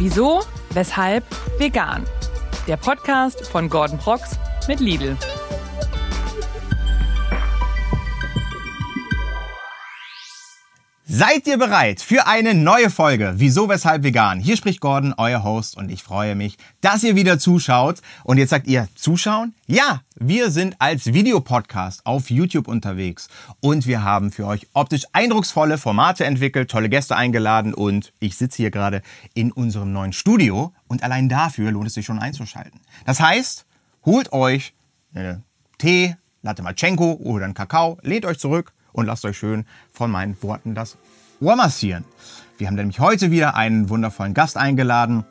Wieso, weshalb, vegan. Der Podcast von Gordon Prox mit Lidl. Seid ihr bereit für eine neue Folge? Wieso, weshalb vegan? Hier spricht Gordon, euer Host, und ich freue mich, dass ihr wieder zuschaut. Und jetzt sagt ihr, zuschauen? Ja, wir sind als Videopodcast auf YouTube unterwegs und wir haben für euch optisch eindrucksvolle Formate entwickelt, tolle Gäste eingeladen und ich sitze hier gerade in unserem neuen Studio und allein dafür lohnt es sich schon einzuschalten. Das heißt, holt euch eine Tee, Latte Machenko oder einen Kakao, lehnt euch zurück und lasst euch schön von meinen Worten das Ohr massieren. Wir haben nämlich heute wieder einen wundervollen Gast eingeladen,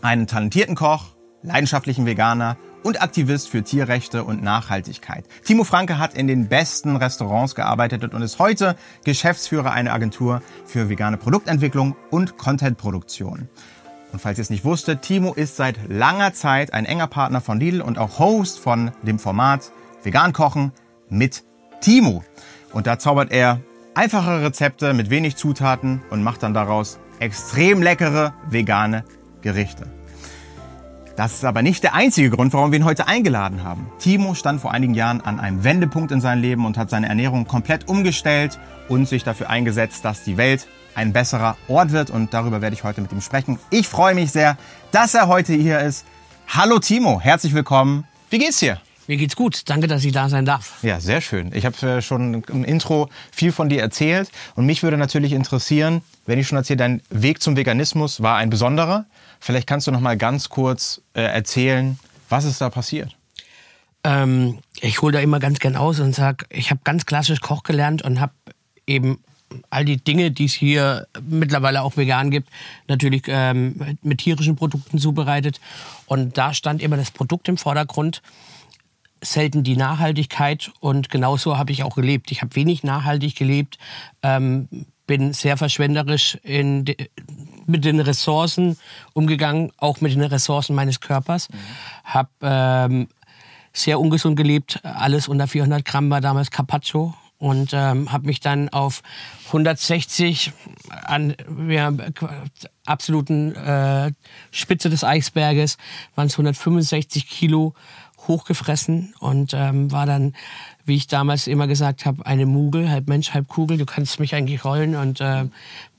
einen talentierten Koch, leidenschaftlichen Veganer und Aktivist für Tierrechte und Nachhaltigkeit. Timo Franke hat in den besten Restaurants gearbeitet und ist heute Geschäftsführer einer Agentur für vegane Produktentwicklung und Contentproduktion. Und falls ihr es nicht wusstet, Timo ist seit langer Zeit ein enger Partner von Lidl und auch Host von dem Format Vegan Kochen mit Timo. Und da zaubert er einfache Rezepte mit wenig Zutaten und macht dann daraus extrem leckere vegane Gerichte. Das ist aber nicht der einzige Grund, warum wir ihn heute eingeladen haben. Timo stand vor einigen Jahren an einem Wendepunkt in seinem Leben und hat seine Ernährung komplett umgestellt und sich dafür eingesetzt, dass die Welt ein besserer Ort wird. Und darüber werde ich heute mit ihm sprechen. Ich freue mich sehr, dass er heute hier ist. Hallo Timo, herzlich willkommen. Wie geht's dir? Mir geht's gut. Danke, dass ich da sein darf. Ja, sehr schön. Ich habe äh, schon im Intro viel von dir erzählt. Und mich würde natürlich interessieren, wenn ich schon erzähle, dein Weg zum Veganismus war ein besonderer. Vielleicht kannst du noch mal ganz kurz äh, erzählen, was ist da passiert? Ähm, ich hole da immer ganz gern aus und sag, ich habe ganz klassisch Koch gelernt und habe eben all die Dinge, die es hier mittlerweile auch vegan gibt, natürlich ähm, mit tierischen Produkten zubereitet. Und da stand immer das Produkt im Vordergrund selten die Nachhaltigkeit und genauso habe ich auch gelebt. Ich habe wenig nachhaltig gelebt, ähm, bin sehr verschwenderisch in de, mit den Ressourcen umgegangen, auch mit den Ressourcen meines Körpers. Mhm. Habe ähm, sehr ungesund gelebt, alles unter 400 Gramm war damals Carpaccio und ähm, habe mich dann auf 160 an ja, absoluten äh, Spitze des Eisberges waren es 165 Kilo hochgefressen und ähm, war dann, wie ich damals immer gesagt habe, eine Mugel, halb Mensch, halb Kugel. Du kannst mich eigentlich rollen und äh,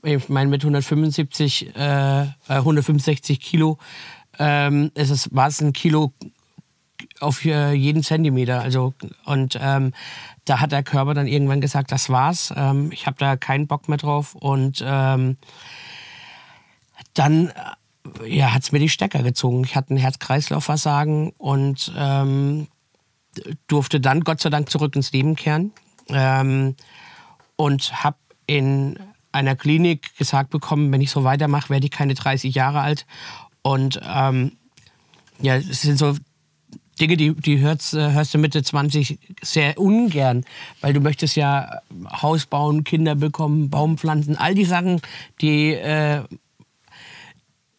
ich meine mit 175, äh, 165 Kilo ähm, ist war es ein Kilo auf äh, jeden Zentimeter. Also und ähm, da hat der Körper dann irgendwann gesagt, das war's. Ähm, ich habe da keinen Bock mehr drauf und ähm, dann ja, hat es mir die Stecker gezogen. Ich hatte ein Herz-Kreislauf-Versagen und ähm, durfte dann Gott sei Dank zurück ins Leben kehren ähm, und habe in einer Klinik gesagt bekommen, wenn ich so weitermache, werde ich keine 30 Jahre alt. Und ähm, ja, es sind so Dinge, die, die hörst, hörst du Mitte 20 sehr ungern, weil du möchtest ja Haus bauen, Kinder bekommen, Baum pflanzen, all die Sachen, die äh,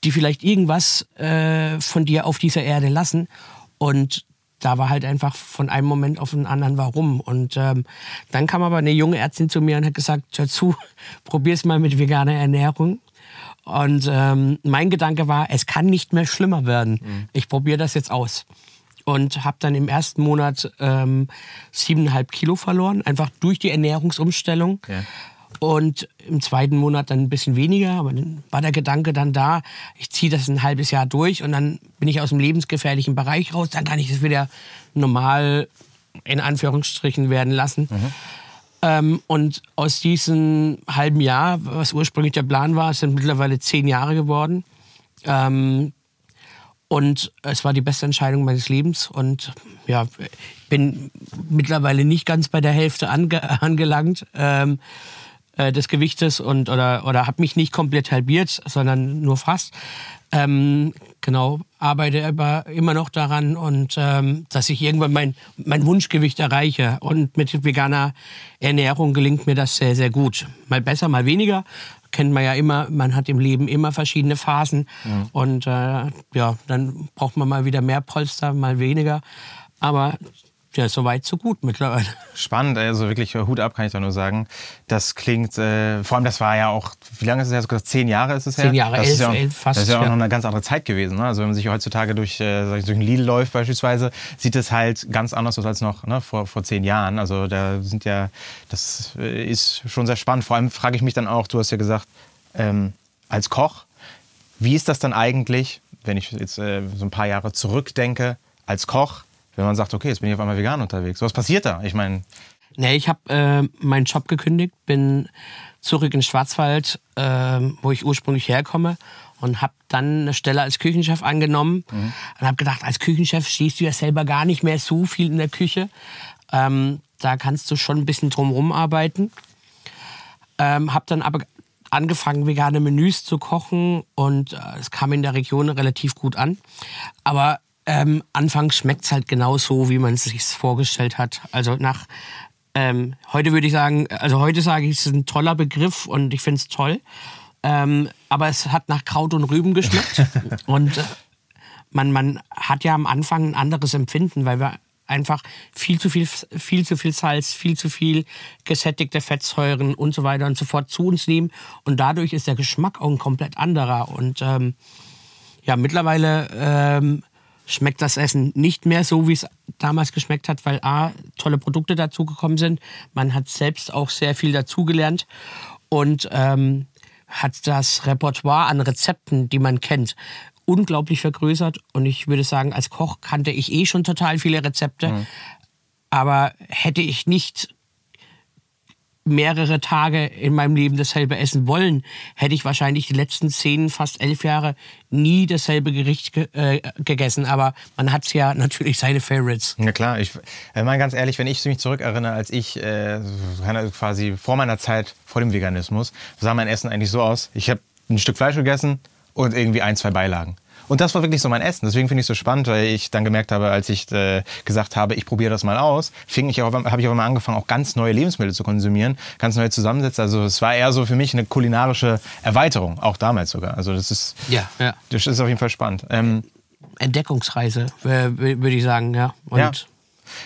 die vielleicht irgendwas äh, von dir auf dieser Erde lassen. Und da war halt einfach von einem Moment auf den anderen warum. Und ähm, dann kam aber eine junge Ärztin zu mir und hat gesagt, hör zu, probier's mal mit veganer Ernährung. Und ähm, mein Gedanke war, es kann nicht mehr schlimmer werden. Mhm. Ich probiere das jetzt aus. Und habe dann im ersten Monat ähm, siebeneinhalb Kilo verloren, einfach durch die Ernährungsumstellung. Ja. Und im zweiten Monat dann ein bisschen weniger, aber dann war der Gedanke dann da, ich ziehe das ein halbes Jahr durch und dann bin ich aus dem lebensgefährlichen Bereich raus, dann kann ich das wieder normal in Anführungsstrichen werden lassen. Mhm. Ähm, und aus diesem halben Jahr, was ursprünglich der Plan war, sind mittlerweile zehn Jahre geworden. Ähm, und es war die beste Entscheidung meines Lebens. Und ja, bin mittlerweile nicht ganz bei der Hälfte ange angelangt. Ähm, äh, des Gewichtes und oder oder habe mich nicht komplett halbiert, sondern nur fast. Ähm, genau, arbeite aber immer noch daran und ähm, dass ich irgendwann mein, mein Wunschgewicht erreiche. Und mit veganer Ernährung gelingt mir das sehr, sehr gut. Mal besser, mal weniger. Kennt man ja immer, man hat im Leben immer verschiedene Phasen. Ja. Und äh, ja, dann braucht man mal wieder mehr Polster, mal weniger. Aber ja, so weit, so gut mittlerweile. Spannend, also wirklich Hut ab, kann ich da nur sagen. Das klingt, äh, vor allem das war ja auch, wie lange ist es her? So zehn Jahre ist es her? Zehn Jahre, das elf, ja, elf fast. Das ist ja auch ja. noch eine ganz andere Zeit gewesen. Ne? Also wenn man sich heutzutage durch, äh, durch Lidl läuft beispielsweise, sieht es halt ganz anders aus als noch ne, vor, vor zehn Jahren. Also da sind ja, das äh, ist schon sehr spannend. Vor allem frage ich mich dann auch, du hast ja gesagt, ähm, als Koch, wie ist das dann eigentlich, wenn ich jetzt äh, so ein paar Jahre zurückdenke, als Koch, wenn man sagt, okay, jetzt bin ich auf einmal vegan unterwegs. Was passiert da? Ich meine, Nee, ich habe äh, meinen Job gekündigt, bin zurück in Schwarzwald, äh, wo ich ursprünglich herkomme und habe dann eine Stelle als Küchenchef angenommen Mhm. und habe gedacht, als Küchenchef stehst du ja selber gar nicht mehr so viel in der Küche. Ähm, da kannst du schon ein bisschen drumherum arbeiten. Ähm, habe dann aber angefangen, vegane Menüs zu kochen und äh, es kam in der Region relativ gut an. Aber ähm, anfangs schmeckt es halt genau so, wie man es sich vorgestellt hat. Also nach ähm, heute würde ich sagen, also heute sage ich, es ist ein toller Begriff und ich finde es toll. Ähm, aber es hat nach Kraut und Rüben geschmeckt. und äh, man, man hat ja am Anfang ein anderes Empfinden, weil wir einfach viel zu viel, viel zu viel Salz, viel zu viel gesättigte Fettsäuren und so weiter und so fort zu uns nehmen. Und dadurch ist der Geschmack auch ein komplett anderer. Und ähm, ja, mittlerweile ähm, schmeckt das Essen nicht mehr so, wie es damals geschmeckt hat, weil A, tolle Produkte dazugekommen sind. Man hat selbst auch sehr viel dazugelernt und ähm, hat das Repertoire an Rezepten, die man kennt, unglaublich vergrößert. Und ich würde sagen, als Koch kannte ich eh schon total viele Rezepte. Aber hätte ich nicht mehrere Tage in meinem Leben dasselbe essen wollen, hätte ich wahrscheinlich die letzten zehn, fast elf Jahre nie dasselbe Gericht ge äh, gegessen. Aber man hat ja natürlich seine Favorites. Ja klar, ich äh, meine ganz ehrlich, wenn ich mich zurückerinnere, als ich äh, quasi vor meiner Zeit, vor dem Veganismus, sah mein Essen eigentlich so aus. Ich habe ein Stück Fleisch gegessen und irgendwie ein, zwei Beilagen. Und das war wirklich so mein Essen. Deswegen finde ich es so spannend, weil ich dann gemerkt habe, als ich äh, gesagt habe, ich probiere das mal aus, fing ich auch, habe ich auch mal angefangen, auch ganz neue Lebensmittel zu konsumieren, ganz neue Zusammensätze. Also es war eher so für mich eine kulinarische Erweiterung, auch damals sogar. Also das ist, Ja, ja. das ist auf jeden Fall spannend. Ähm, Entdeckungsreise, würde ich sagen, ja. Und Ja.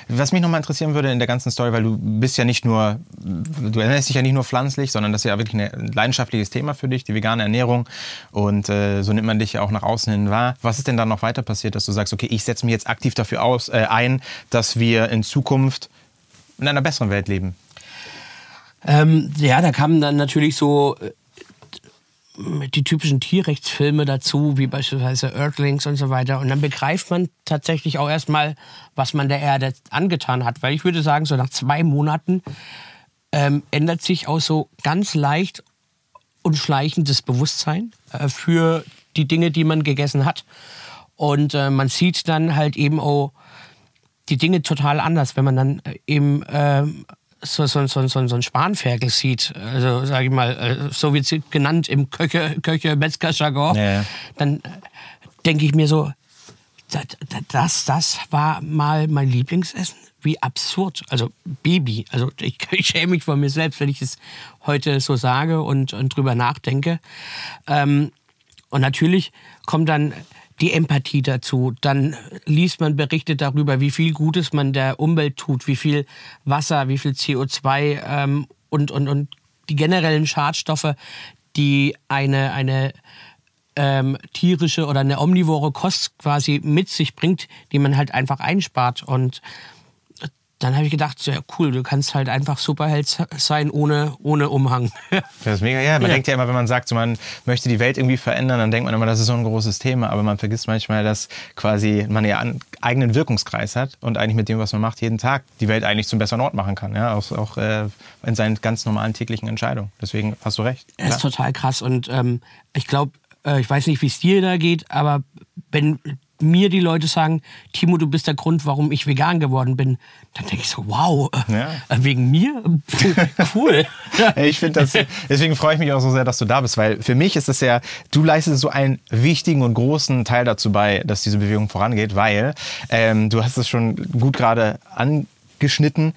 Was mich nochmal interessieren würde in der ganzen Story, weil du bist ja nicht nur, du ernährst dich ja nicht nur pflanzlich, sondern das ist ja wirklich ein leidenschaftliches Thema für dich, die vegane Ernährung. Und äh, so nimmt man dich ja auch nach außen hin wahr. Was ist denn dann noch weiter passiert, dass du sagst, okay, ich setze mich jetzt aktiv dafür aus, äh, ein, dass wir in Zukunft in einer besseren Welt leben? Ähm, ja, da kamen dann natürlich so äh, die typischen Tierrechtsfilme dazu, wie beispielsweise Earthlings und so weiter. Und dann begreift man tatsächlich auch erstmal, was man der Erde angetan hat. Weil ich würde sagen, so nach zwei Monaten ähm, ändert sich auch so ganz leicht und schleichend das Bewusstsein äh, für die Dinge, die man gegessen hat. Und äh, man sieht dann halt eben auch die Dinge total anders, wenn man dann äh, eben ähm, so, so, so, so, so ein Spanferkel sieht, also sage ich mal, äh, so wird sie genannt im Köche, Köche Metzger-Jargon, Ja, ja. dann äh, denke ich mir so, da- da- das, das war mal mein Lieblingsessen. Wie absurd. Also Baby. Also ich, ich schäme mich vor mir selbst, wenn ich es heute so sage und, und drüber nachdenke. Ähm, und natürlich kommt dann die Empathie dazu. Dann liest man Berichte darüber, wie viel Gutes man der Umwelt tut, wie viel Wasser, wie viel CO2 ähm, und, und, und die generellen Schadstoffe, die eine, eine ähm, tierische oder eine omnivore Kost quasi mit sich bringt, die man halt einfach einspart. Und dann habe ich gedacht, ja cool, du kannst halt einfach Superheld sein ohne, ohne Umhang. Das ist mega, ja. Man Ja. denkt ja immer, wenn man sagt, so, man möchte die Welt irgendwie verändern, dann denkt man immer, das ist so ein großes Thema. Aber man vergisst manchmal, dass quasi man ja einen eigenen Wirkungskreis hat und eigentlich mit dem, was man macht, jeden Tag die Welt eigentlich zum besseren Ort machen kann. Ja? Auch, auch äh, in seinen ganz normalen täglichen Entscheidungen. Deswegen hast du recht. Das ist total krass. Und ähm, ich glaube, äh, ich weiß nicht, wie es dir da geht, aber wenn mir die Leute sagen, Timo, du bist der Grund, warum ich vegan geworden bin, dann denke ich so, wow, äh, Ja. äh, wegen mir? Cool. Ich finde das, deswegen freue ich mich auch so sehr, dass du da bist, weil für mich ist es ja, du leistest so einen wichtigen und großen Teil dazu bei, dass diese Bewegung vorangeht, weil ähm, du hast es schon gut gerade angeschnitten.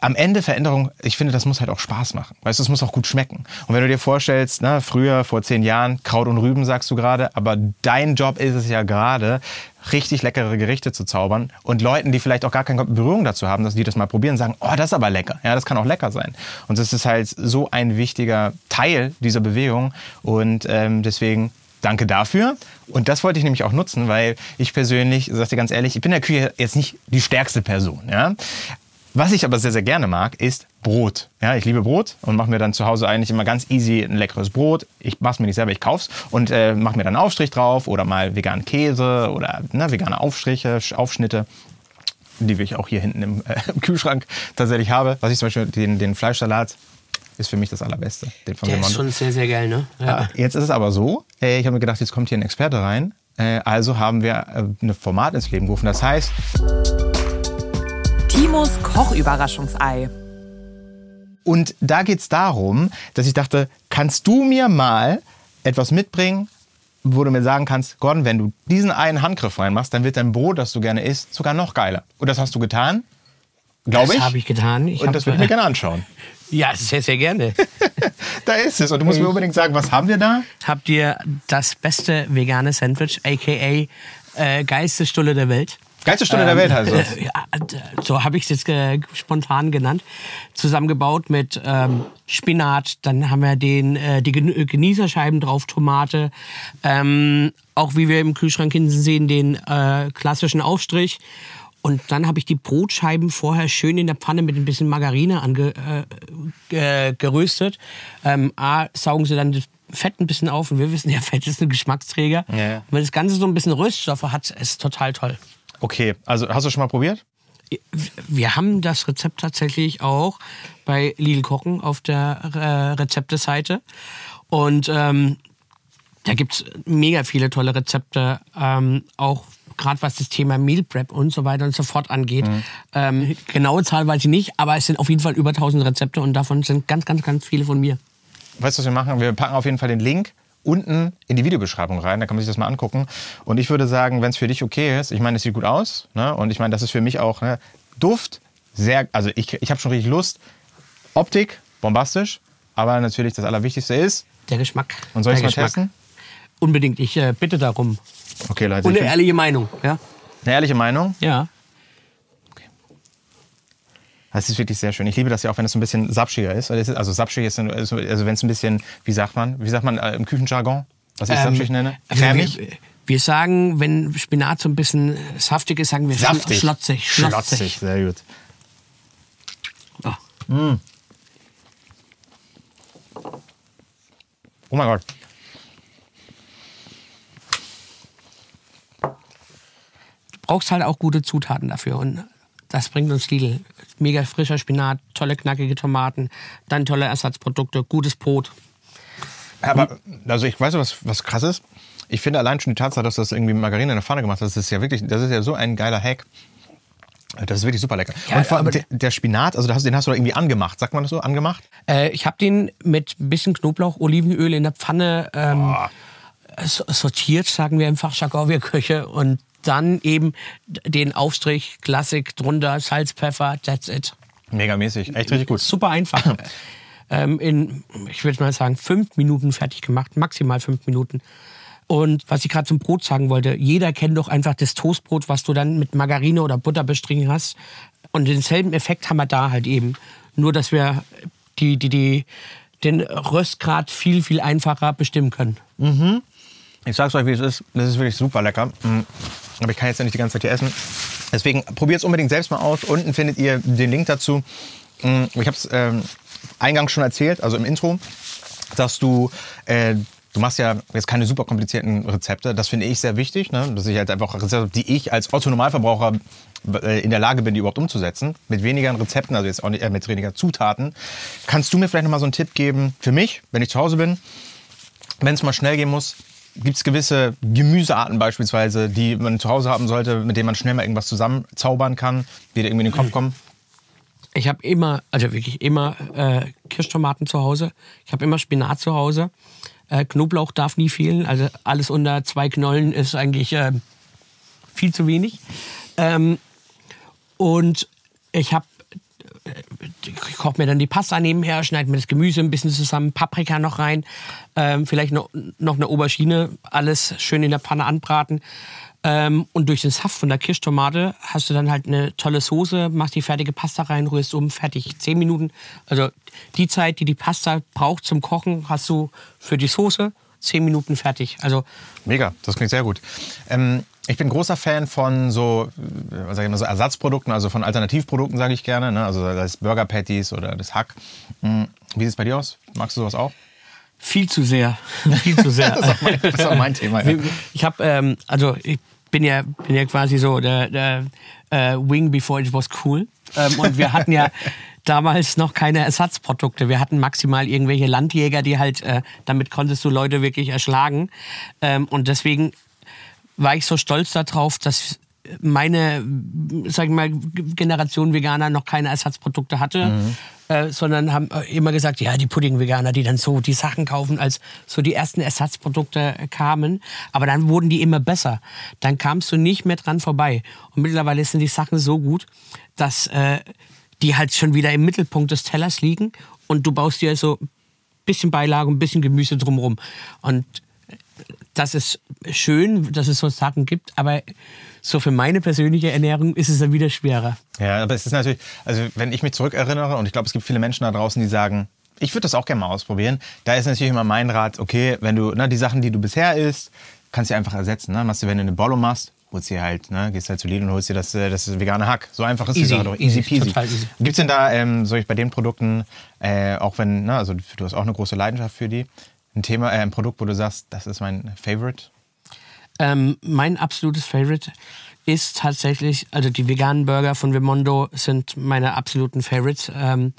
Am Ende Veränderung, ich finde, das muss halt auch Spaß machen. Weißt du, es muss auch gut schmecken. Und wenn du dir vorstellst, ne, früher, vor zehn Jahren, Kraut und Rüben sagst du gerade, aber dein Job ist es ja gerade, richtig leckere Gerichte zu zaubern und Leuten, die vielleicht auch gar keine Berührung dazu haben, dass die das mal probieren, sagen, oh, das ist aber lecker. Ja, das kann auch lecker sein. Und das ist halt so ein wichtiger Teil dieser Bewegung und ähm, deswegen Danke dafür. Und das wollte ich nämlich auch nutzen, weil ich persönlich, sag dir ganz ehrlich, ich bin in der Küche jetzt nicht die stärkste Person. Ja? Was ich aber sehr, sehr gerne mag, ist Brot. Ja, ich liebe Brot und mache mir dann zu Hause eigentlich immer ganz easy ein leckeres Brot. Ich mache es mir nicht selber, ich kauf's und äh, mache mir dann einen Aufstrich drauf oder mal veganen Käse oder ne, vegane Aufstriche, Aufschnitte die ich auch hier hinten im, äh, im, Kühlschrank tatsächlich habe. Was ich zum Beispiel den, den Fleischsalat ist für mich das Allerbeste. Den von Der ist schon sehr, sehr geil, ne? Ja. Jetzt ist es aber so, äh, ich habe mir gedacht, jetzt kommt hier ein Experte rein. Äh, also haben wir äh, ein Format ins Leben gerufen. Das heißt... Timos Kochüberraschungsei. Und da geht es darum, dass ich dachte, kannst du mir mal etwas mitbringen, wo du mir sagen kannst, Gordon, wenn du diesen einen Handgriff reinmachst, dann wird dein Brot, das du gerne isst, sogar noch geiler. Und das hast du getan, glaube ich. Das habe ich getan. Ich und das würde ich mir gerne anschauen. Ja, sehr, sehr gerne. da ist es. Und du musst mir unbedingt sagen, was haben wir da? Habt ihr das beste vegane Sandwich, a.k.a. Äh, geilste Stulle der Welt? Geilste Stunde ähm, der Welt also. Äh, ja, so habe ich es jetzt äh, spontan genannt. Zusammengebaut mit ähm, Spinat, dann haben wir den, äh, die Genießerscheiben drauf, Tomate. Ähm, auch wie wir im Kühlschrank hinten sehen, den äh, klassischen Aufstrich. Und dann habe ich die Brotscheiben vorher schön in der Pfanne mit ein bisschen Margarine angeröstet. Äh, ähm, A, saugen sie dann das Fett ein bisschen auf und wir wissen ja, Fett ist ein Geschmacksträger. Ja, ja. Wenn das Ganze so ein bisschen Röststoffe hat, ist total toll. Okay, also hast du schon mal probiert? Wir haben das Rezept tatsächlich auch bei Lidl Kochen auf der äh, Rezepteseite. Und ähm, da gibt es mega viele tolle Rezepte, ähm, auch gerade was das Thema Meal Prep und so weiter und so fort angeht. Mhm. Ähm, genaue Zahl weiß ich nicht, aber es sind auf jeden Fall über 1000 Rezepte und davon sind ganz, ganz, ganz viele von mir. Weißt du, was wir machen? Wir packen auf jeden Fall den Link unten in die Videobeschreibung rein, da kann man sich das mal angucken. Und ich würde sagen, wenn es für dich okay ist, ich meine, es sieht gut aus, ne? und ich meine, das ist für mich auch ne? Duft, sehr, also ich, ich habe schon richtig Lust. Optik, bombastisch, aber natürlich das Allerwichtigste ist... Der Geschmack. Und soll ich mal testen? Unbedingt, ich äh, bitte darum. Okay, Leute. Und eine ehrliche Meinung, ja? Eine ehrliche Meinung? Ja. Das ist wirklich sehr schön. Ich liebe das ja auch, wenn es so ein bisschen sapschiger ist. Also sapschig ist, also wenn es ein bisschen, wie sagt man, wie sagt man äh, im Küchenjargon, was ich ähm, sapschig nenne? Also wir, wir, sagen, wenn Spinat so ein bisschen saftig ist, sagen wir Saftig. schlotzig. Schlotzig, schlotzig sehr gut. Oh. Mm. oh mein Gott. Du brauchst halt auch gute Zutaten dafür. Und das bringt uns Lidl. Mega frischer Spinat, tolle knackige Tomaten, dann tolle Ersatzprodukte, gutes Brot. Aber, also ich weiß was, was krass ist. Ich finde allein schon die Tatsache, dass du das irgendwie Margarine in der Pfanne gemacht hast, das ist ja wirklich, das ist ja so ein geiler Hack. Das ist wirklich super lecker. Ja, und vor allem der, der, Spinat, also den hast du da irgendwie angemacht. Sagt man das so? Angemacht? Äh, ich habe den mit ein bisschen Knoblauch, Olivenöl in der Pfanne ähm, sortiert, sagen wir im Fachjargon, wir Küche. Und dann eben den Aufstrich, Klassik drunter, Salz, Pfeffer, that's it. Megamäßig, echt richtig gut. Super einfach. ähm, in, ich würde mal sagen, fünf Minuten fertig gemacht, maximal fünf Minuten. Und was ich gerade zum Brot sagen wollte, jeder kennt doch einfach das Toastbrot, was du dann mit Margarine oder Butter bestrichen hast. Und denselben Effekt haben wir da halt eben. Nur, dass wir die, die, die, den Röstgrad viel, viel einfacher bestimmen können. Mhm. Ich sag's euch, wie es ist. Das ist wirklich super lecker. Mhm. Aber ich kann jetzt ja nicht die ganze Zeit hier essen. Deswegen probiert es unbedingt selbst mal aus. Unten findet ihr den Link dazu. Mhm. Ich habe es ähm, eingangs schon erzählt, also im Intro, dass du äh, Du machst ja jetzt keine super komplizierten Rezepte. Das finde ich sehr wichtig, ne? dass ich halt einfach Rezepte, die ich als Otto-Normalverbraucher äh, in der Lage bin, die überhaupt umzusetzen. Mit weniger Rezepten, also jetzt auch nicht, äh, mit weniger Zutaten. Kannst du mir vielleicht noch mal so einen Tipp geben für mich, wenn ich zu Hause bin, wenn es mal schnell gehen muss? Gibt es gewisse Gemüsearten beispielsweise, die man zu Hause haben sollte, mit denen man schnell mal irgendwas zusammenzaubern kann, die dir irgendwie in den Kopf kommen? Ich habe immer, also wirklich immer äh, Kirschtomaten zu Hause. Ich habe immer Spinat zu Hause. Äh, Knoblauch darf nie fehlen. Also alles unter zwei Knollen ist eigentlich äh, viel zu wenig. Ähm, und ich habe ich koche mir dann die Pasta nebenher, schneide mir das Gemüse ein bisschen zusammen, Paprika noch rein, ähm, vielleicht noch, noch eine Aubergine, alles schön in der Pfanne anbraten. Ähm, und durch den Saft von der Kirschtomate hast du dann halt eine tolle Soße, machst die fertige Pasta rein, rührst um, fertig. Zehn Minuten. Also die Zeit, die die Pasta braucht zum Kochen, hast du für die Soße zehn Minuten fertig. Also Mega, das klingt sehr gut. Ähm, ich bin großer Fan von so, sag ich mal, so Ersatzprodukten, also von Alternativprodukten, sage ich gerne. Ne? Also das Burger Patties oder das Hack. Hm, Wie sieht es bei dir aus? Magst du sowas auch? viel zu sehr, viel zu sehr. Das ist auch mein, das ist auch mein Thema. Ja. Ich habe, ähm, also ich bin ja, bin ja quasi so der, der äh, Wing before it was cool. Ähm, und wir hatten ja damals noch keine Ersatzprodukte. Wir hatten maximal irgendwelche Landjäger, die halt, äh, damit konntest du Leute wirklich erschlagen. Ähm, und deswegen war ich so stolz darauf, dass meine, sag ich mal, Generation Veganer noch keine Ersatzprodukte hatte, äh, sondern haben äh, immer gesagt, ja, die Pudding-Veganer, die dann so die Sachen kaufen, als so die ersten Ersatzprodukte äh, kamen. Aber dann wurden die immer besser. Dann kamst du nicht mehr dran vorbei. Und mittlerweile sind die Sachen so gut, dass äh, die halt schon wieder im Mittelpunkt des Tellers liegen und du baust dir so ein bisschen Beilage, ein bisschen Gemüse drumherum. Und das ist schön, dass es so Sachen gibt, aber so für meine persönliche Ernährung ist es dann wieder schwerer. Ja, aber es ist natürlich, also wenn ich mich zurückerinnere, und ich glaube, es gibt viele Menschen da draußen, die sagen, ich würde das auch gerne mal ausprobieren, da ist natürlich immer mein Rat, okay, wenn du na, die Sachen, die du bisher isst, kannst du einfach ersetzen. Ne? Machst du, wenn du eine Bollo machst, holst dir halt, ne, gehst halt zu Lidl und holst dir das, äh, das vegane Hack. So einfach ist die Easy, Sache doch. easy, Easy peasy. Gibt es denn da, ähm, soll ich bei den Produkten, äh, auch wenn, ne, also du hast auch eine große Leidenschaft für die, ein Thema, äh, ein Produkt, wo du sagst, das ist mein Favorite? Ähm, mein absolutes Favorite ist tatsächlich, also die veganen Burger von Vimondo sind meine absoluten Favorites. Ähm,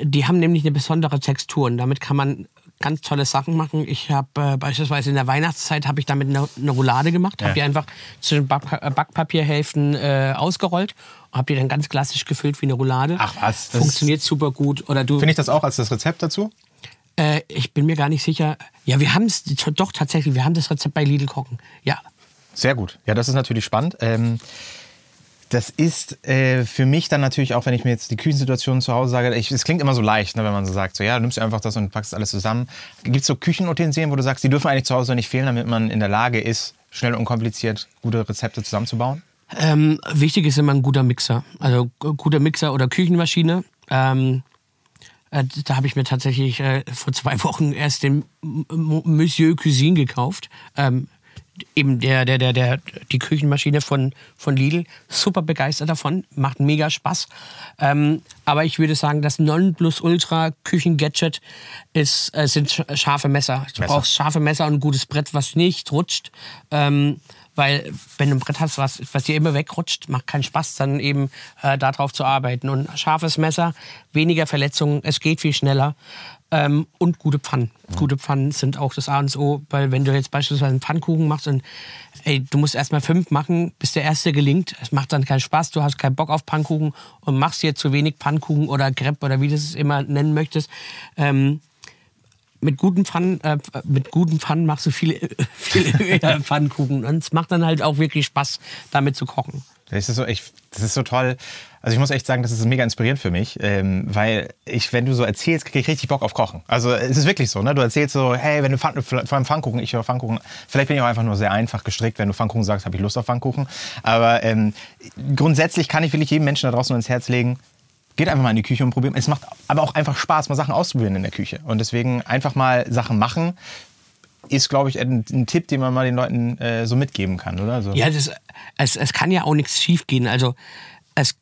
die haben nämlich eine besondere Textur und damit kann man ganz tolle Sachen machen. Ich habe äh, beispielsweise in der Weihnachtszeit habe ich damit eine, eine Roulade gemacht, Ja. habe die einfach zu den Back äh, Backpapierhälften äh, ausgerollt und habe die dann ganz klassisch gefüllt wie eine Roulade. Ach was, das Funktioniert super gut. Oder du Finde ich das auch als das Rezept dazu? Äh, ich bin mir gar nicht sicher. Ja, wir haben es doch tatsächlich. Wir haben das Rezept bei Lidl kochen. Ja, Sehr gut. Ja, das ist natürlich spannend. Ähm, das ist äh, für mich dann natürlich auch, wenn ich mir jetzt die Küchensituation zu Hause sage, es klingt immer so leicht, ne, wenn man so sagt, so ja, du nimmst einfach das und packst alles zusammen. Gibt es so Küchenutensilien, wo du sagst, die dürfen eigentlich zu Hause nicht fehlen, damit man in der Lage ist, schnell und unkompliziert gute Rezepte zusammenzubauen? Ähm, wichtig ist immer ein guter Mixer. Also guter Mixer oder Küchenmaschine. Ähm, äh, da habe ich mir tatsächlich äh, vor zwei Wochen erst den Monsieur Cuisine gekauft. Ähm, eben der, der, der, der, die Küchenmaschine von, von Lidl. Super begeistert davon, macht mega Spaß. Ähm, aber ich würde sagen, das Nonplusultra Küchengadget ist, äh, sind sch- scharfe Messer. Du Messer. brauchst scharfe Messer und ein gutes Brett, was nicht rutscht. Ähm, weil wenn du ein Brett hast, was, was dir immer wegrutscht, macht keinen Spaß, dann eben äh, darauf zu arbeiten. Und scharfes Messer, weniger Verletzungen, es geht viel schneller. Ähm, und gute Pfannen. Gute Pfannen sind auch das A und O, weil wenn du jetzt beispielsweise einen Pfannkuchen machst und ey, du musst erstmal fünf machen, bis der erste gelingt. Es macht dann keinen Spaß, du hast keinen Bock auf Pfannkuchen und machst dir zu wenig Pfannkuchen oder Crepe oder wie du es immer nennen möchtest. Ähm, mit guten Pfannen, äh, mit guten Pfannen machst du viele, viele Pfannkuchen. Und es macht dann halt auch wirklich Spaß, damit zu kochen. Das ist so, ich, das ist so toll. Also ich muss echt sagen, das ist mega inspirierend für mich, ähm, weil ich, wenn du so erzählst, kriege ich richtig Bock auf Kochen. Also es ist wirklich so, ne? Du erzählst so, hey, wenn du Pfann, vor allem Pfannkuchen, ich höre Pfannkuchen, vielleicht bin ich auch einfach nur sehr einfach gestrickt, wenn du Pfannkuchen sagst, habe ich Lust auf Pfannkuchen. Aber ähm, grundsätzlich kann ich wirklich jedem Menschen da draußen ins Herz legen, geht einfach mal in die Küche und probieren. Es macht aber auch einfach Spaß, mal Sachen auszuprobieren in der Küche. Und deswegen einfach mal Sachen machen, ist, glaube ich, ein, ein Tipp, den man mal den Leuten äh, so mitgeben kann, oder? So. Ja, das, es, es kann ja auch nichts schief gehen. Also es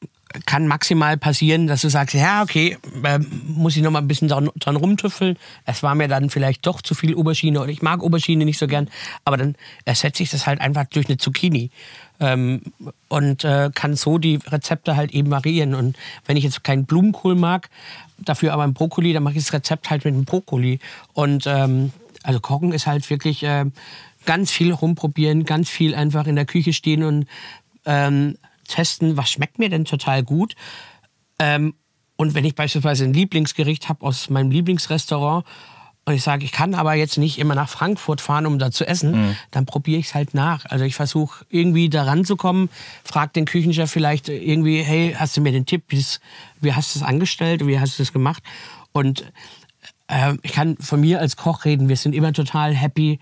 kann maximal passieren, dass du sagst, ja, okay, äh, muss ich noch mal ein bisschen dran, dran rumtüffeln. Es war mir dann vielleicht doch zu viel Aubergine oder ich mag Aubergine nicht so gern. Aber dann ersetze ich das halt einfach durch eine Zucchini. Ähm, und äh, kann so die Rezepte halt eben variieren. Und wenn ich jetzt keinen Blumenkohl mag, dafür aber einen Brokkoli, dann mache ich das Rezept halt mit einem Brokkoli. Und ähm, also Kochen ist halt wirklich äh, ganz viel rumprobieren, ganz viel einfach in der Küche stehen und ähm, testen, was schmeckt mir denn total gut. Ähm, und wenn ich beispielsweise ein Lieblingsgericht habe aus meinem Lieblingsrestaurant und ich sage, ich kann aber jetzt nicht immer nach Frankfurt fahren, um da zu essen, mhm. dann probiere ich es halt nach. Also ich versuche irgendwie da ranzukommen, frage den Küchenchef vielleicht irgendwie, hey, hast du mir den Tipp, wie hast du es angestellt, wie hast du es gemacht? Und äh, ich kann von mir als Koch reden, wir sind immer total happy,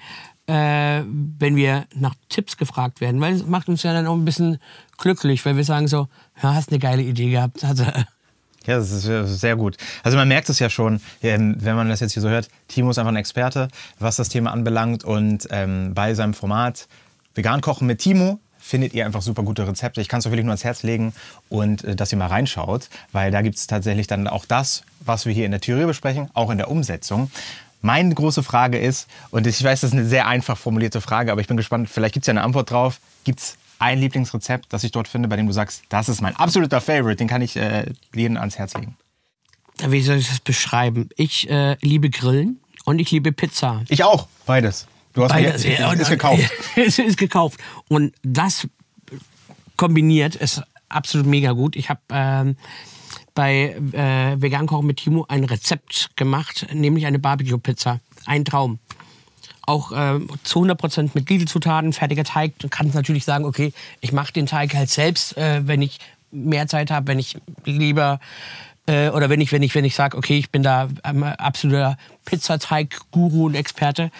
äh, wenn wir nach Tipps gefragt werden, weil es macht uns ja dann auch ein bisschen glücklich, weil wir sagen so, ja, hast eine geile Idee gehabt. Also, ja, das ist sehr gut. Also man merkt es ja schon, ähm, wenn man das jetzt hier so hört, Timo ist einfach ein Experte, was das Thema anbelangt und ähm, bei seinem Format Vegan kochen mit Timo findet ihr einfach super gute Rezepte. Ich kann es euch wirklich nur ans Herz legen und äh, dass ihr mal reinschaut, weil da gibt es tatsächlich dann auch das, was wir hier in der Theorie besprechen, auch in der Umsetzung. Meine große Frage ist, und ich weiß, das ist eine sehr einfach formulierte Frage, aber ich bin gespannt, vielleicht gibt es ja eine Antwort drauf. Gibt es ein Lieblingsrezept, das ich dort finde, bei dem du sagst, das ist mein absoluter Favorite, den kann ich äh, jedem ans Herz legen? Wie soll ich das beschreiben? Ich äh, liebe Grillen und ich liebe Pizza. Ich auch, beides. Du hast beides, mir, ja, ist gekauft. es ist gekauft. Und das kombiniert ist absolut mega gut. Ich habe ähm, bei äh, Vegan Kochen mit Timo ein Rezept gemacht, nämlich eine Barbecue-Pizza. Ein Traum. Auch äh, zu 100% mit Lidl-Zutaten, fertiger Teig. Du kannst natürlich sagen, okay, ich mache den Teig halt selbst, äh, wenn ich mehr Zeit habe, wenn ich lieber äh, oder wenn ich wenn ich wenn ich sage, okay, ich bin da ähm, absoluter Pizzateig-Guru und Experte.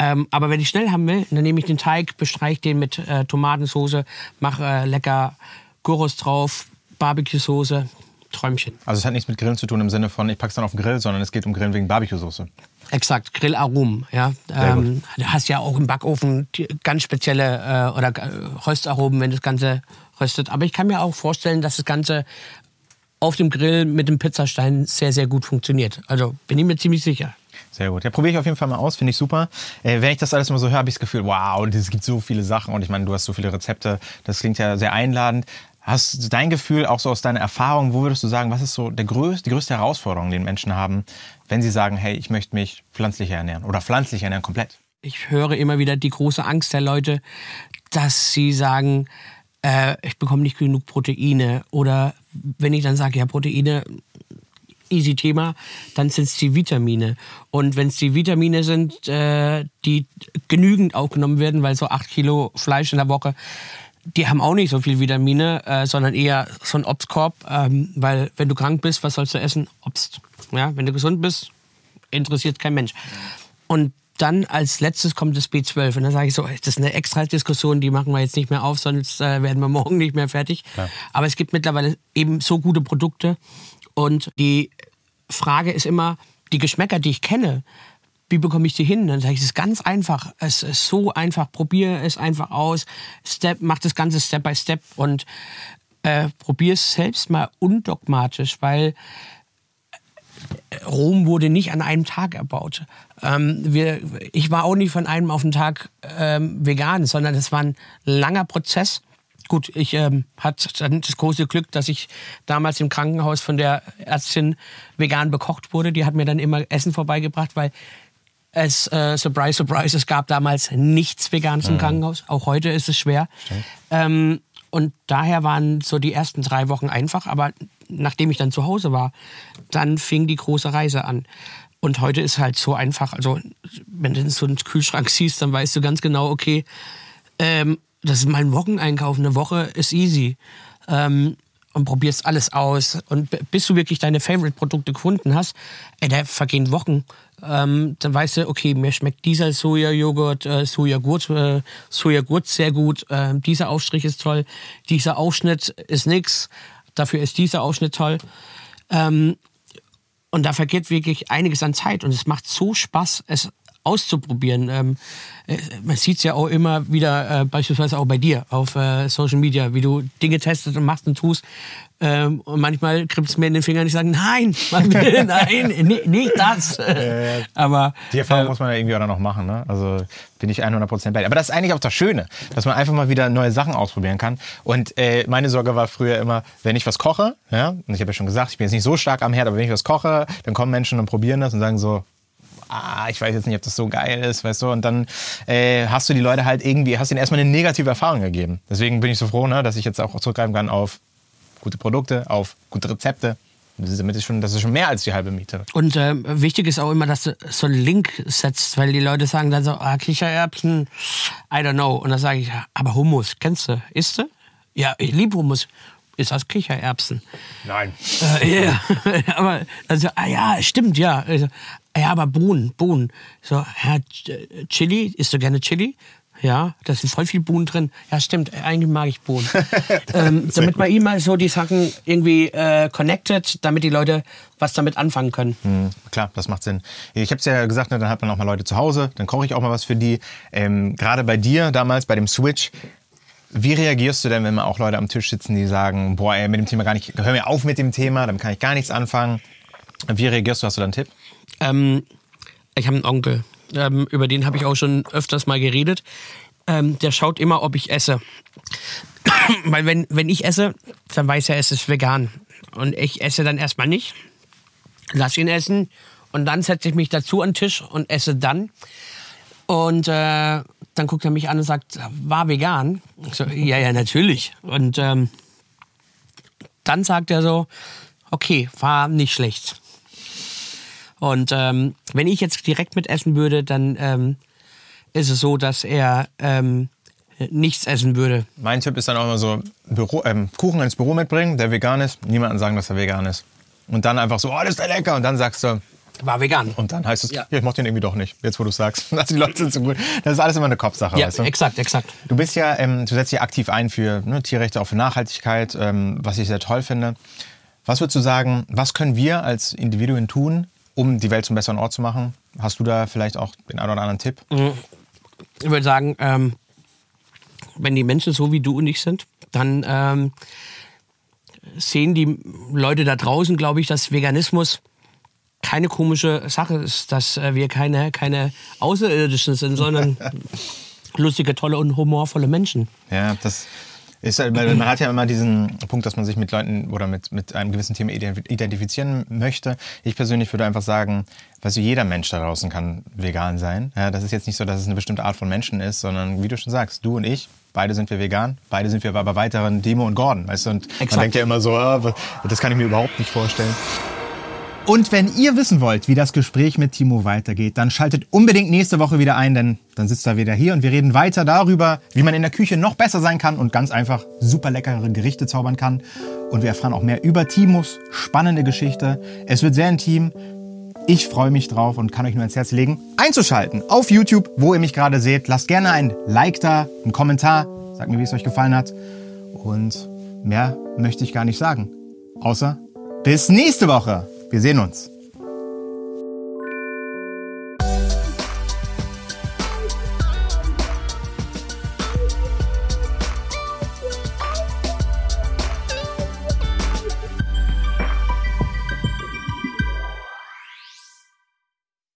Ähm, aber wenn ich schnell haben will, dann nehme ich den Teig, bestreiche den mit äh, Tomatensauce, mache äh, lecker Gyros drauf, Barbecue-Soße, Träumchen. Also es hat nichts mit Grillen zu tun im Sinne von, ich pack's dann auf den Grill, sondern es geht um Grillen wegen Barbecue-Soße. Exakt, Grillaromen. Ja. Ähm, du hast ja auch im Backofen ganz spezielle äh, oder äh, Röstaromen, wenn das Ganze röstet. Aber ich kann mir auch vorstellen, dass das Ganze auf dem Grill mit dem Pizzastein sehr, sehr gut funktioniert. Also bin ich mir ziemlich sicher. Sehr gut. Ja, probiere ich auf jeden Fall mal aus, finde ich super. Äh, wenn ich das alles mal so höre, habe ich das Gefühl, wow, es gibt so viele Sachen und ich meine, du hast so viele Rezepte. Das klingt ja sehr einladend. Hast du dein Gefühl, auch so aus deiner Erfahrung, wo würdest du sagen, was ist so der größte, die größte Herausforderung, die Menschen haben, wenn sie sagen, hey, ich möchte mich pflanzlich ernähren oder pflanzlich ernähren komplett? Ich höre immer wieder die große Angst der Leute, dass sie sagen, äh, ich bekomme nicht genug Proteine. Oder wenn ich dann sage, ja, Proteine, easy Thema, dann sind es die Vitamine. Und wenn es die Vitamine sind, äh, die genügend aufgenommen werden, weil so acht Kilo Fleisch in der Woche die haben auch nicht so viel Vitamine, äh, sondern eher so ein Obstkorb, ähm, weil wenn du krank bist, was sollst du essen? Obst. Ja, wenn du gesund bist, interessiert kein Mensch. Und dann als letztes kommt das B12 und dann sage ich so, das ist eine extra Diskussion, die machen wir jetzt nicht mehr auf, sonst äh, werden wir morgen nicht mehr fertig. Ja. Aber es gibt mittlerweile eben so gute Produkte und die Frage ist immer, die Geschmäcker, die ich kenne, wie bekomme ich die hin? Dann sage ich, es ist ganz einfach. Es ist so einfach. Probiere es einfach aus. Step, mach das Ganze Step by Step und äh, probiere es selbst mal undogmatisch, weil äh, Rom wurde nicht an einem Tag erbaut. Ähm, wir, ich war auch nicht von einem auf den Tag ähm, vegan, sondern es war ein langer Prozess. Gut, ich ähm, hatte das große Glück, dass ich damals im Krankenhaus von der Ärztin vegan bekocht wurde. Die hat mir dann immer Essen vorbeigebracht, weil es, äh, surprise, surprise, es gab damals nichts Veganes mhm. im Krankenhaus. Auch heute ist es schwer. Ähm, und daher waren so die ersten drei Wochen einfach. Aber nachdem ich dann zu Hause war, dann fing die große Reise an. Und heute ist halt so einfach. Also, wenn du so einen Kühlschrank siehst, dann weißt du ganz genau, okay, ähm, das ist mein Wocheneinkauf. Eine Woche ist easy. Ähm, und probierst alles aus. Und bis du wirklich deine Favorite-Produkte gefunden hast, ey, da vergehen Wochen. Ähm, dann weißt du, okay, mir schmeckt dieser Sojajoghurt, äh, Sojagurt, äh, Sojagurt sehr gut, äh, dieser Aufstrich ist toll, dieser Aufschnitt ist nix, dafür ist dieser Ausschnitt toll. Ähm, und da vergeht wirklich einiges an Zeit und es macht so Spaß, es auszuprobieren. Ähm, äh, man sieht es ja auch immer wieder, äh, beispielsweise auch bei dir auf äh, Social Media, wie du Dinge testest und machst und tust. Ähm, und manchmal kribbelt es mir in den Fingern und ich sage, nein, nein, nicht, das. Äh, Aber die Erfahrung äh, muss man ja irgendwie auch noch machen. Ne? Also bin ich 100% bei dir. Aber das ist eigentlich auch das Schöne, dass man einfach mal wieder neue Sachen ausprobieren kann. Und äh, meine Sorge war früher immer, wenn ich was koche, ja, und ich habe ja schon gesagt, ich bin jetzt nicht so stark am Herd, aber wenn ich was koche, dann kommen Menschen und probieren das und sagen so, ah, ich weiß jetzt nicht, ob das so geil ist, weißt du, und dann äh, hast du die Leute halt irgendwie, hast ihnen erstmal eine negative Erfahrung gegeben. Deswegen bin ich so froh, ne, dass ich jetzt auch zurückgreifen kann auf gute Produkte, auf gute Rezepte Damit ist schon, das ist schon mehr als die halbe Miete. Und äh, wichtig ist auch immer, dass du so einen Link setzt, weil die Leute sagen dann so, ah, Kichererbsen, I don't know. Und dann sage ich, aber Hummus, kennst du? Isst du? Ja, ich liebe Hummus. Ist aus Kichererbsen. Nein. Äh, ja, aber also, ah ja, stimmt, ja. Also, ja, aber Bohnen, Bohnen. So, ja, Chili, isst du gerne Chili? Ja, da sind voll viel Bohnen drin. Ja, stimmt, eigentlich mag ich Bohnen. ähm, damit man immer so die Sachen irgendwie äh, connected, damit die Leute was damit anfangen können. Mhm, klar, das macht Sinn. Ich habe es ja gesagt, ne, dann hat man auch mal Leute zu Hause, dann koche ich auch mal was für die. Ähm, Gerade bei dir damals, bei dem Switch, wie reagierst du denn, wenn auch Leute am Tisch sitzen, die sagen, boah, ey, mit dem Thema gar nicht, hör mir auf mit dem Thema, damit kann ich gar nichts anfangen. Wie reagierst du? Hast du da einen Tipp? Ähm, ich habe einen Onkel, ähm, über den habe ich auch schon öfters mal geredet. Ähm, der schaut immer, ob ich esse. Weil wenn, wenn ich esse, dann weiß er, es ist vegan. Und ich esse dann erstmal nicht, lass ihn essen und dann setze ich mich dazu an den Tisch und esse dann. Und äh, dann guckt er mich an und sagt, war vegan? Ich so, ja, ja, natürlich. Und ähm, dann sagt er so, okay, war nicht schlecht. Und ähm, wenn ich jetzt direkt mit essen würde, dann ähm, ist es so, dass er ähm, nichts essen würde. Mein Tipp ist dann auch immer so, Büro, ähm, Kuchen ins Büro mitbringen, der vegan ist, niemandem sagen, dass er vegan ist. Und dann einfach so, oh, das ist der lecker. Und dann sagst du, war vegan. Und dann heißt es, ja, ja ich mochte den irgendwie doch nicht. Jetzt, wo du sagst, also die Leute sind so gut. Das ist alles immer eine Kopfsache, ja, weißt du? exakt, exakt. Du bist ja, ähm, du setzt dich aktiv ein für ne, Tierrechte, auch für Nachhaltigkeit, ähm, was ich sehr toll finde. Was würdest du sagen, was können wir als Individuen tun, um die Welt zum besseren Ort zu machen? Hast du da vielleicht auch den einen oder anderen Tipp? Ich würde sagen, ähm, wenn die Menschen so wie du und ich sind, dann ähm, sehen die Leute da draußen, glaube ich, dass Veganismus keine komische Sache ist, dass äh, wir keine, keine Außerirdischen sind, sondern lustige, tolle und humorvolle Menschen. Ja, das ist, weil man hat ja immer diesen Punkt, dass man sich mit Leuten oder mit, mit einem gewissen Thema identifizieren möchte. Ich persönlich würde einfach sagen, weißt du, jeder Mensch da draußen kann vegan sein. Ja, das ist jetzt nicht so, dass es eine bestimmte Art von Menschen ist, sondern wie du schon sagst, du und ich, beide sind wir vegan, beide sind wir aber bei weiteren Demo und Gordon, weißt du, und Exakt. man denkt ja immer so, ah, das kann ich mir überhaupt nicht vorstellen. Und wenn ihr wissen wollt, wie das Gespräch mit Timo weitergeht, dann schaltet unbedingt nächste Woche wieder ein, denn dann sitzt er wieder hier und wir reden weiter darüber, wie man in der Küche noch besser sein kann und ganz einfach super leckere Gerichte zaubern kann. Und wir erfahren auch mehr über Timos spannende Geschichte. Es wird sehr intim. Ich freue mich drauf und kann euch nur ins Herz legen, einzuschalten auf YouTube, wo ihr mich gerade seht. Lasst gerne ein Like da, einen Kommentar, sagt mir, wie es euch gefallen hat. Und mehr möchte ich gar nicht sagen. Außer bis nächste Woche. Wir sehen uns.